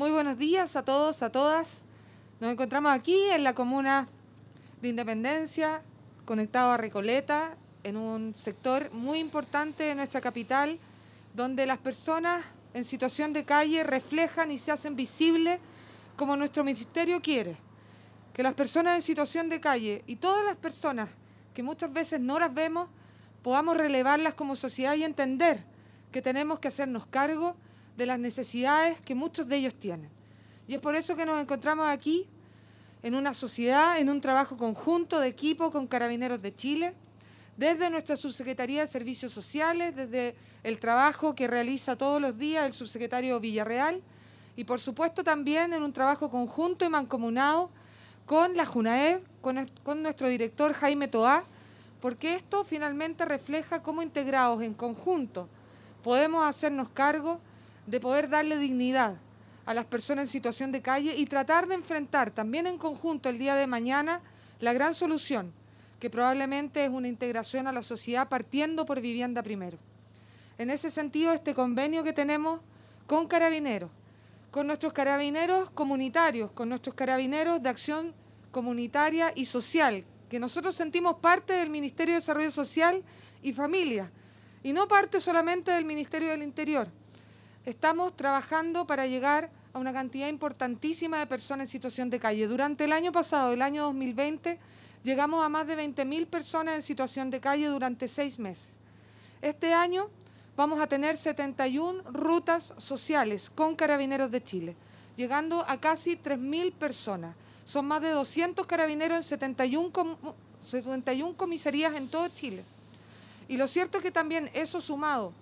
Muy buenos días a todos, a todas. Nos encontramos aquí en la comuna de Independencia, conectado a Recoleta, en un sector muy importante de nuestra capital, donde las personas en situación de calle reflejan y se hacen visibles como nuestro ministerio quiere. Que las personas en situación de calle y todas las personas que muchas veces no las vemos, podamos relevarlas como sociedad y entender que tenemos que hacernos cargo de las necesidades que muchos de ellos tienen. Y es por eso que nos encontramos aquí en una sociedad, en un trabajo conjunto de equipo con Carabineros de Chile, desde nuestra Subsecretaría de Servicios Sociales, desde el trabajo que realiza todos los días el subsecretario Villarreal y por supuesto también en un trabajo conjunto y mancomunado con la JUNAEB, con, con nuestro director Jaime Toá, porque esto finalmente refleja cómo integrados en conjunto podemos hacernos cargo de poder darle dignidad a las personas en situación de calle y tratar de enfrentar también en conjunto el día de mañana la gran solución, que probablemente es una integración a la sociedad partiendo por vivienda primero. En ese sentido, este convenio que tenemos con carabineros, con nuestros carabineros comunitarios, con nuestros carabineros de acción comunitaria y social, que nosotros sentimos parte del Ministerio de Desarrollo Social y Familia, y no parte solamente del Ministerio del Interior. Estamos trabajando para llegar a una cantidad importantísima de personas en situación de calle. Durante el año pasado, el año 2020, llegamos a más de 20.000 personas en situación de calle durante seis meses. Este año vamos a tener 71 rutas sociales con Carabineros de Chile, llegando a casi 3.000 personas. Son más de 200 carabineros en 71, 71 comisarías en todo Chile. Y lo cierto es que también eso sumado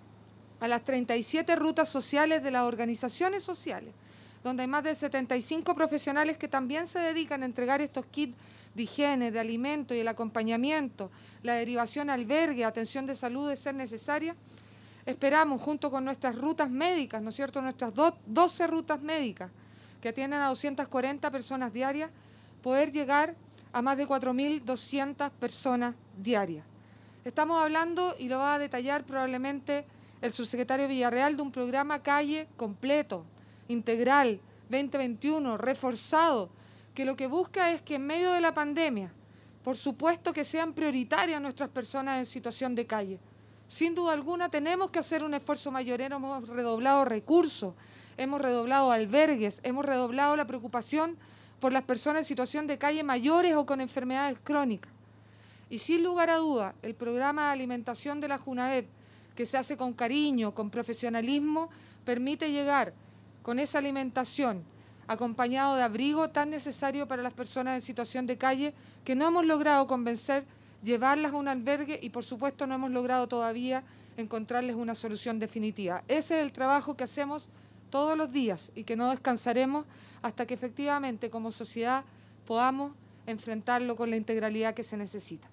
a las 37 rutas sociales de las organizaciones sociales, donde hay más de 75 profesionales que también se dedican a entregar estos kits de higiene, de alimento y el acompañamiento, la derivación albergue, atención de salud de ser necesaria, esperamos junto con nuestras rutas médicas, ¿no es cierto?, nuestras 12 rutas médicas que atienden a 240 personas diarias, poder llegar a más de 4.200 personas diarias. Estamos hablando, y lo va a detallar probablemente el subsecretario Villarreal, de un programa calle completo, integral, 2021, reforzado, que lo que busca es que en medio de la pandemia, por supuesto que sean prioritarias nuestras personas en situación de calle. Sin duda alguna tenemos que hacer un esfuerzo mayor, hemos redoblado recursos, hemos redoblado albergues, hemos redoblado la preocupación por las personas en situación de calle mayores o con enfermedades crónicas. Y sin lugar a duda, el programa de alimentación de la JUNAEP, que se hace con cariño, con profesionalismo, permite llegar con esa alimentación acompañado de abrigo tan necesario para las personas en situación de calle que no hemos logrado convencer, llevarlas a un albergue y por supuesto no hemos logrado todavía encontrarles una solución definitiva. Ese es el trabajo que hacemos todos los días y que no descansaremos hasta que efectivamente como sociedad podamos enfrentarlo con la integralidad que se necesita.